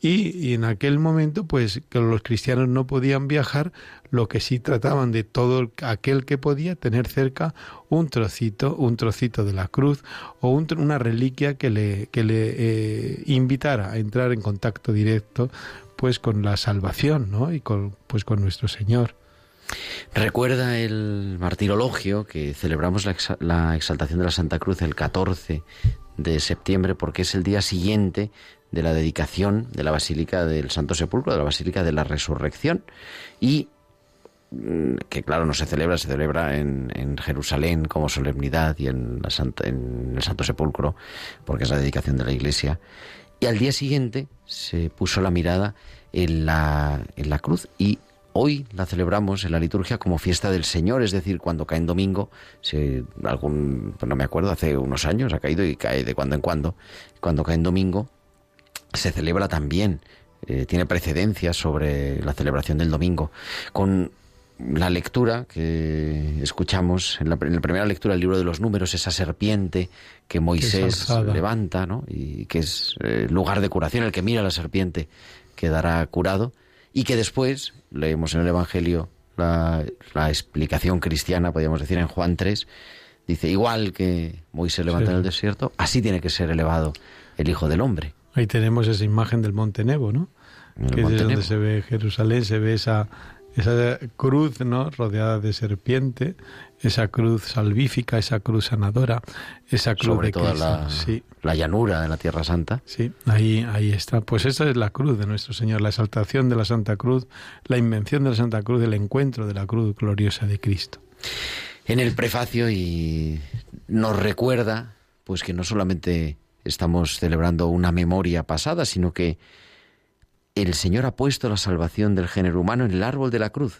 Y, en aquel momento, pues que los cristianos no podían viajar, lo que sí trataban de todo aquel que podía tener cerca un trocito, un trocito de la cruz o un una reliquia que le, que le eh, invitara a entrar en contacto directo pues con la salvación, ¿no? Y con, pues con nuestro Señor. Recuerda el martirologio que celebramos la, exa- la exaltación de la Santa Cruz el 14 de septiembre porque es el día siguiente de la dedicación de la Basílica del Santo Sepulcro, de la Basílica de la Resurrección. Y mm, que claro no se celebra, se celebra en, Jerusalén como solemnidad y en, en el Santo Sepulcro porque es la dedicación de la Iglesia. Y al día siguiente se puso la mirada en la, en la cruz y hoy la celebramos en la liturgia como fiesta del Señor, es decir, cuando cae en domingo, se, algún, pues no me acuerdo, hace unos años ha caído y cae de cuando en cuando, cuando cae en domingo se celebra también, eh, tiene precedencia sobre la celebración del domingo, con la lectura que escuchamos en la, en la primera lectura del libro de los números, esa serpiente que Moisés levanta, ¿no? Y que es eh, lugar de curación, el que mira a la serpiente quedará curado, y que después leemos en el Evangelio la, la explicación cristiana, podríamos decir en Juan 3, dice, igual que Moisés levanta Sí. en el desierto, así tiene que ser elevado el Hijo del Hombre. Ahí tenemos esa imagen del Monte Nebo, ¿no? El que es donde Nebo. se ve Jerusalén, se ve esa, esa cruz, ¿no? Rodeada de serpiente, esa cruz salvífica, esa cruz sanadora, esa cruz sobre de toda la, Sí, la llanura de la Tierra Santa. sí, ahí, ahí está. Pues esa es la cruz de nuestro Señor, la exaltación de la Santa Cruz, la invención de la Santa Cruz, el encuentro de la cruz gloriosa de Cristo. En el prefacio y nos recuerda pues que no solamente estamos celebrando una memoria pasada, sino que el Señor ha puesto la salvación del género humano en el árbol de la cruz.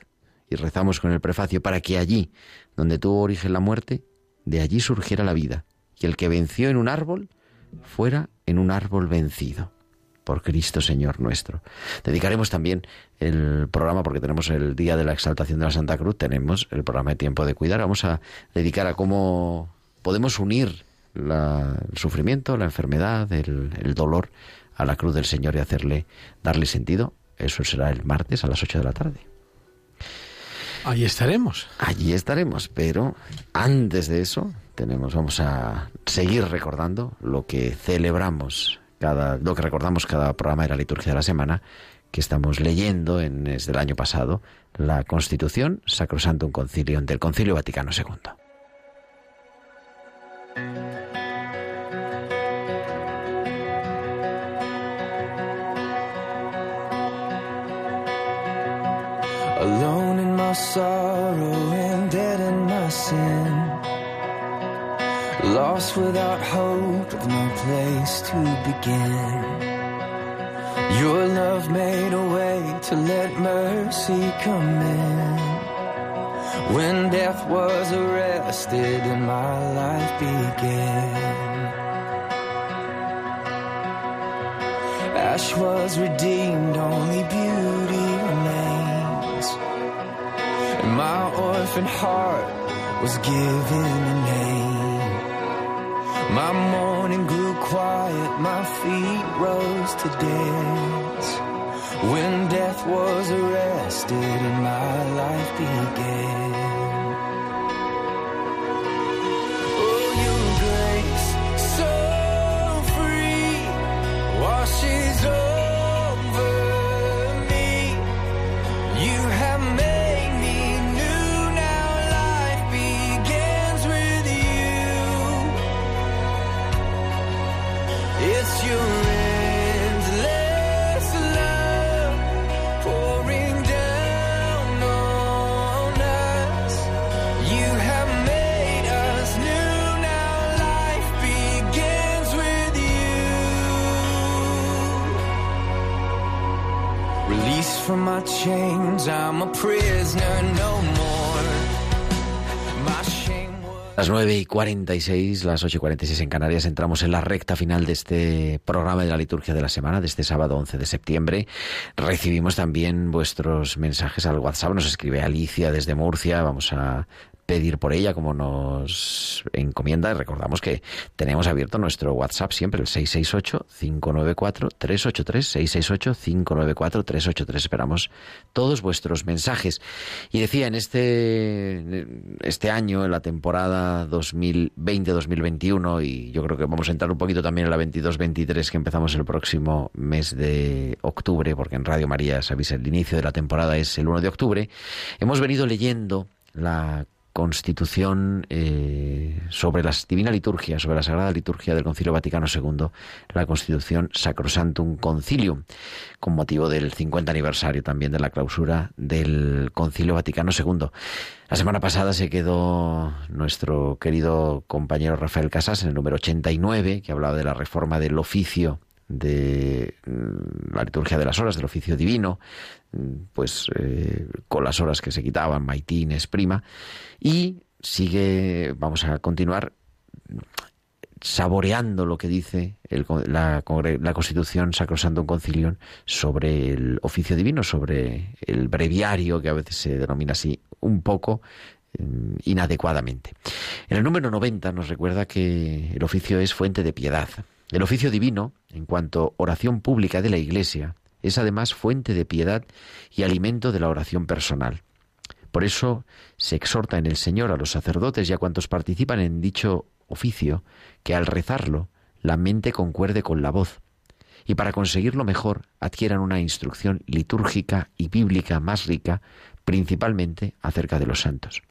Y rezamos con el prefacio para que allí, donde tuvo origen la muerte, de allí surgiera la vida, y el que venció en un árbol fuera en un árbol vencido por Cristo Señor nuestro. Dedicaremos también el programa, porque tenemos el día de la exaltación de la Santa Cruz, tenemos el programa de tiempo de cuidar, vamos a dedicar a cómo podemos unir la- el sufrimiento, la enfermedad, el, el dolor a la cruz del Señor y hacerle, darle sentido. Eso será el martes a las 8 de la tarde. Ahí estaremos. Allí estaremos, pero antes de eso tenemos, vamos a seguir recordando lo que celebramos cada, lo que recordamos cada programa de la liturgia de la semana, que estamos leyendo en, desde el año pasado, la Constitución Sacrosantum Concilium del Concilio Vaticano II. Sorrow and dead in my sin. Lost without hope, with no place to begin. Your love made a way to let mercy come in. When death was arrested and my life began. Ash was redeemed, only beauty my orphan heart was given a name. My morning grew quiet, my feet rose to dance. When death was arrested and my life began. My chains, I'm a prisoner no more. My shame. Las 9 y 46, las 8 y 46 en Canarias, entramos en la recta final de este programa de la liturgia de la semana, de este sábado 11 de septiembre. Recibimos también vuestros mensajes al WhatsApp, nos escribe Alicia desde Murcia, vamos a pedir por ella como nos encomienda. Recordamos que tenemos abierto nuestro WhatsApp siempre, el 668-594-383, 668-594-383. Esperamos todos vuestros mensajes. Y decía, en este, este año, en la temporada 2020-2021, y yo creo que vamos a entrar un poquito también en la 22-23 que empezamos el próximo mes de octubre, porque en Radio María, sabéis, el inicio de la temporada es el 1 de octubre, hemos venido leyendo la constitución eh, sobre la divina liturgia, sobre la sagrada liturgia del Concilio Vaticano II, la constitución Sacrosantum Concilium, con motivo del 50 aniversario también de la clausura del Concilio Vaticano II. La semana pasada se quedó nuestro querido compañero Rafael Casas en el número 89, que hablaba de la reforma del oficio de mm, la liturgia de las horas, del oficio divino, mm, pues eh, con las horas que se quitaban, maitines, prima, y sigue, vamos a continuar saboreando lo que dice la Constitución Sacrosantum Concilium sobre el oficio divino, sobre el breviario, que a veces se denomina así un poco mm, inadecuadamente. En el número 90 nos recuerda que el oficio es fuente de piedad. El oficio divino, en cuanto oración pública de la Iglesia, es además fuente de piedad y alimento de la oración personal. Por eso se exhorta en el Señor a los sacerdotes y a cuantos participan en dicho oficio que al rezarlo la mente concuerde con la voz y para conseguirlo mejor adquieran una instrucción litúrgica y bíblica más rica, principalmente acerca de los santos.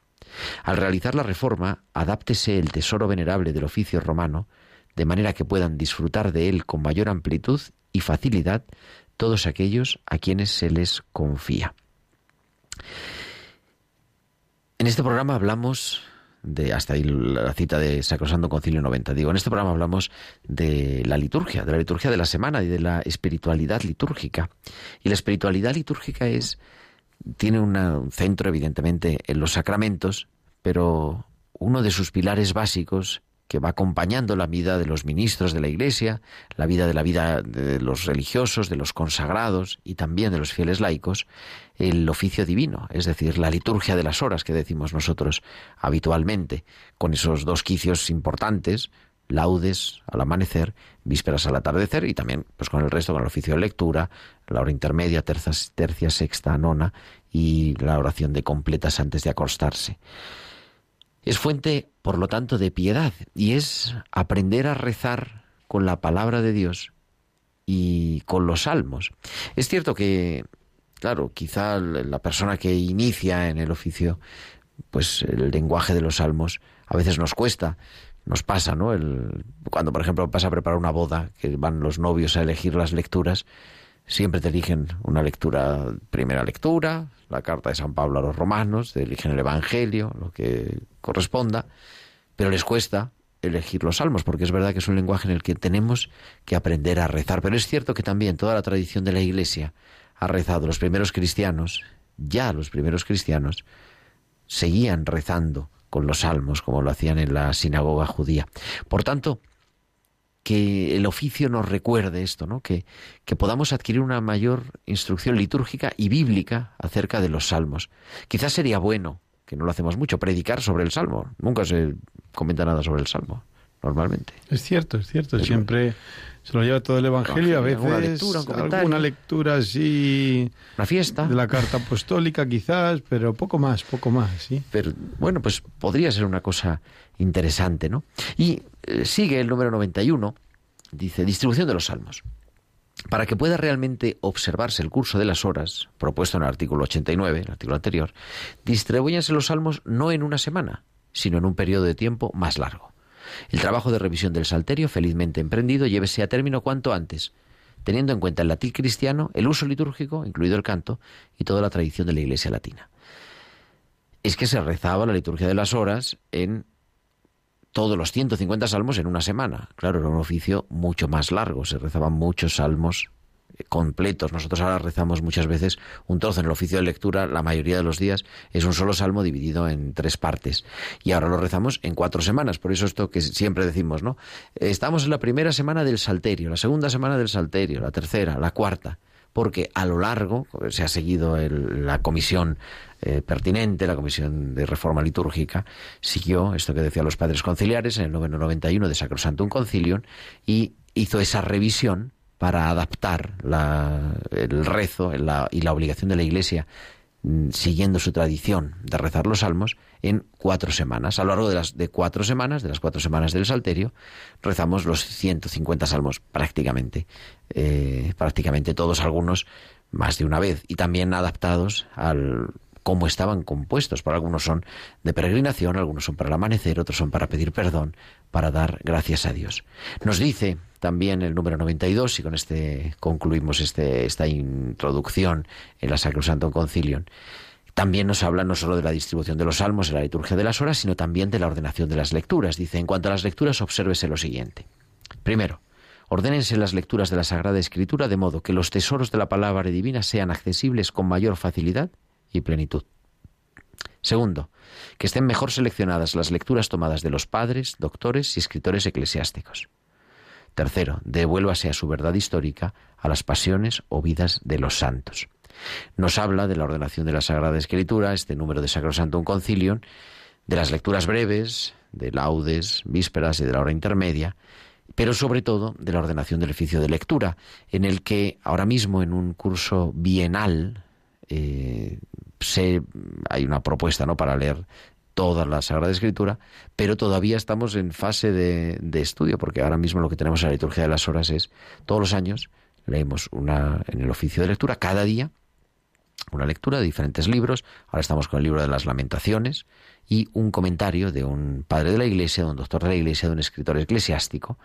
Al realizar la reforma, adáptese el tesoro venerable del oficio romano, de manera que puedan disfrutar de él con mayor amplitud y facilidad todos aquellos a quienes se les confía. En este programa hablamos de, hasta ahí la cita de Sacrosanto Concilio 90, digo, en este programa hablamos de la liturgia, de la liturgia de la semana y de la espiritualidad litúrgica. Y la espiritualidad litúrgica es, tiene un centro evidentemente en los sacramentos, pero uno de sus pilares básicos que va acompañando la vida de los ministros de la Iglesia, la vida de la vida de los religiosos, de los consagrados y también de los fieles laicos, el oficio divino, es decir, la liturgia de las horas que decimos nosotros habitualmente, con esos dos quicios importantes, laudes al amanecer, vísperas al atardecer y también pues con el resto, con el oficio de lectura, la hora intermedia, tercia, tercia sexta, nona y la oración de completas antes de acostarse. Es fuente, por lo tanto, de piedad y es aprender a rezar con la palabra de Dios y con los salmos. Es cierto que, claro, quizá la persona que inicia en el oficio, pues el lenguaje de los salmos a veces nos cuesta, nos pasa, ¿no? El, cuando, por ejemplo, pasa a preparar una boda, que van los novios a elegir las lecturas, Siempre te eligen una lectura, primera lectura, la carta de San Pablo a los romanos, te eligen el Evangelio, lo que corresponda, pero les cuesta elegir los salmos, porque es verdad que es un lenguaje en el que tenemos que aprender a rezar. Pero es cierto que también toda la tradición de la Iglesia ha rezado. Los primeros cristianos, ya los primeros cristianos, seguían rezando con los salmos, como lo hacían en la sinagoga judía. Por tanto, que el oficio nos recuerde esto, ¿no? Que, que podamos adquirir una mayor instrucción litúrgica y bíblica acerca de los salmos. Quizás sería bueno, que no lo hacemos mucho, predicar sobre el salmo. Nunca se comenta nada sobre el salmo, normalmente. Es cierto, es cierto. Es Siempre se lo lleva todo el Evangelio, a veces Alguna lectura, un alguna lectura así Una fiesta. de la carta apostólica quizás, pero poco más, poco más, sí. Pero bueno, pues podría ser una cosa interesante, ¿no? Y sigue el número 91, dice, distribución de los salmos. Para que pueda realmente observarse el curso de las horas, propuesto en el artículo 89, el artículo anterior, distribúyanse los salmos no en una semana, sino en un periodo de tiempo más largo. El trabajo de revisión del salterio, felizmente emprendido, llévese a término cuanto antes, teniendo en cuenta el latín cristiano, el uso litúrgico, incluido el canto, y toda la tradición de la Iglesia latina. Es que se rezaba la liturgia de las horas en todos los 150 salmos en una semana. Claro, era un oficio mucho más largo, se rezaban muchos salmos eh, completos. Nosotros ahora rezamos muchas veces un trozo en el oficio de lectura, la mayoría de los días es un solo salmo dividido en tres partes. Y ahora lo rezamos en cuatro semanas, por eso esto que siempre decimos, ¿no? Estamos en la primera semana del Salterio, la segunda semana del Salterio, la tercera, la cuarta porque a lo largo se ha seguido el- la comisión eh, pertinente, la comisión de reforma litúrgica, siguió esto que decían los padres conciliares en el noveno 91 de Sacrosantum Concilium y hizo esa revisión para adaptar el rezo y la obligación de la Iglesia mm, siguiendo su tradición de rezar los salmos en cuatro semanas. A lo largo de las de cuatro semanas, de las cuatro semanas del Salterio, rezamos los 150 salmos prácticamente, eh, prácticamente todos, algunos más de una vez, y también adaptados al cómo estaban compuestos. Por algunos son de peregrinación, algunos son para el amanecer, otros son para pedir perdón, para dar gracias a Dios. Nos dice también el número 92, y con este concluimos este, esta introducción en la Sacrosantum Concilium, también nos habla no solo de la distribución de los salmos en la liturgia de las horas, sino también de la ordenación de las lecturas. Dice, en cuanto a las lecturas, obsérvese lo siguiente. Primero, ordénense las lecturas de la Sagrada Escritura de modo que los tesoros de la palabra divina sean accesibles con mayor facilidad y plenitud. Segundo, que estén mejor seleccionadas las lecturas tomadas de los padres, doctores y escritores eclesiásticos. Tercero, devuélvase a su verdad histórica a las pasiones o vidas de los santos. Nos habla de la ordenación de la Sagrada Escritura, este número de Sacrosantum Concilium, de las lecturas breves, de laudes, vísperas y de la hora intermedia, pero sobre todo de la ordenación del oficio de lectura, en el que ahora mismo en un curso bienal eh, hay una propuesta ¿no? para leer toda la Sagrada Escritura, pero todavía estamos en fase de, de estudio, porque ahora mismo lo que tenemos en la liturgia de las horas es todos los años leemos una en el oficio de lectura cada día una lectura de diferentes libros. Ahora estamos con el libro de las lamentaciones y un comentario de un padre de la iglesia, de un doctor de la iglesia, de un escritor eclesiástico,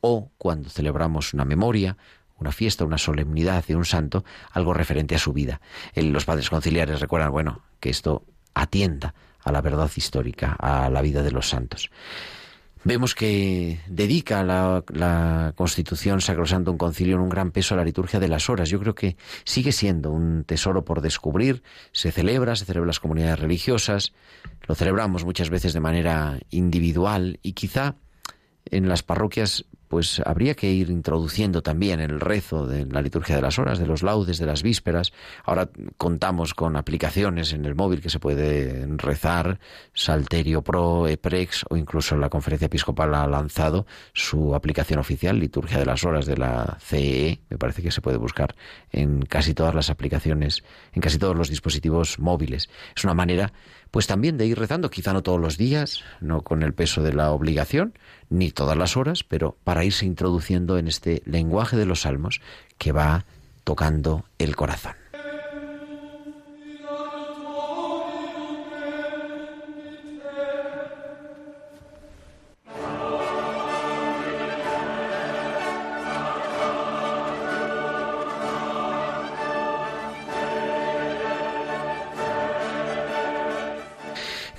o cuando celebramos una memoria, una fiesta, una solemnidad de un santo, algo referente a su vida. Los padres conciliares recuerdan, bueno, que esto atienda a la verdad histórica, a la vida de los santos. Vemos que dedica la, la Constitución Sacrosantum Concilium un gran peso a la liturgia de las horas. Yo creo que sigue siendo un tesoro por descubrir. Se celebra, se celebra en las comunidades religiosas, lo celebramos muchas veces de manera individual y quizá en las parroquias pues habría que ir introduciendo también el rezo de la liturgia de las horas, de los laudes, de las vísperas. Ahora contamos con aplicaciones en el móvil que se puede rezar, Salterio Pro, EPREX o incluso la Conferencia Episcopal ha lanzado su aplicación oficial, Liturgia de las Horas de la CEE. Me parece que se puede buscar en casi todas las aplicaciones, en casi todos los dispositivos móviles. Es una manera pues también de ir rezando, quizá no todos los días, no con el peso de la obligación, ni todas las horas, pero para irse introduciendo en este lenguaje de los salmos que va tocando el corazón.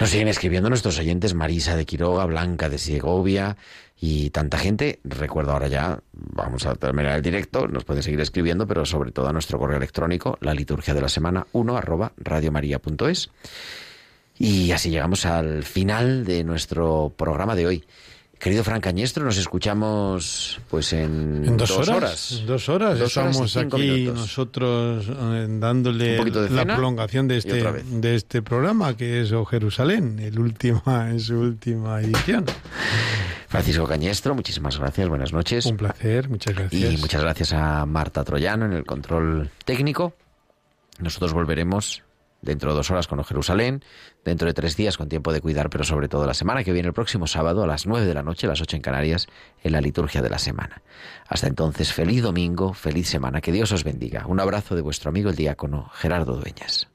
Nos siguen escribiendo nuestros oyentes Marisa de Quiroga, Blanca de Segovia y tanta gente. Recuerdo ahora ya, vamos a terminar el directo, nos pueden seguir escribiendo, pero sobre todo a nuestro correo electrónico, la liturgia de la semana 1 arroba radiomaria.es. Y así llegamos al final de nuestro programa de hoy. Querido Fran Cañestro, nos escuchamos pues en, En dos, horas, Dos horas. Dos Estamos aquí minutos. nosotros eh, dándole de la prolongación de este, de este programa, que es O Jerusalén, el última, en su última edición. Francisco Cañestro, muchísimas gracias, buenas noches. Un placer, muchas gracias. Y muchas gracias a Marta Troyano en el control técnico. Nosotros volveremos dentro de dos horas con Jerusalén, dentro de tres días con tiempo de cuidar, pero sobre todo la semana que viene, el próximo sábado a las nueve de la noche, a las ocho en Canarias, en la liturgia de la semana. Hasta entonces, feliz domingo, feliz semana, que Dios os bendiga. Un abrazo de vuestro amigo el diácono Gerardo Dueñas.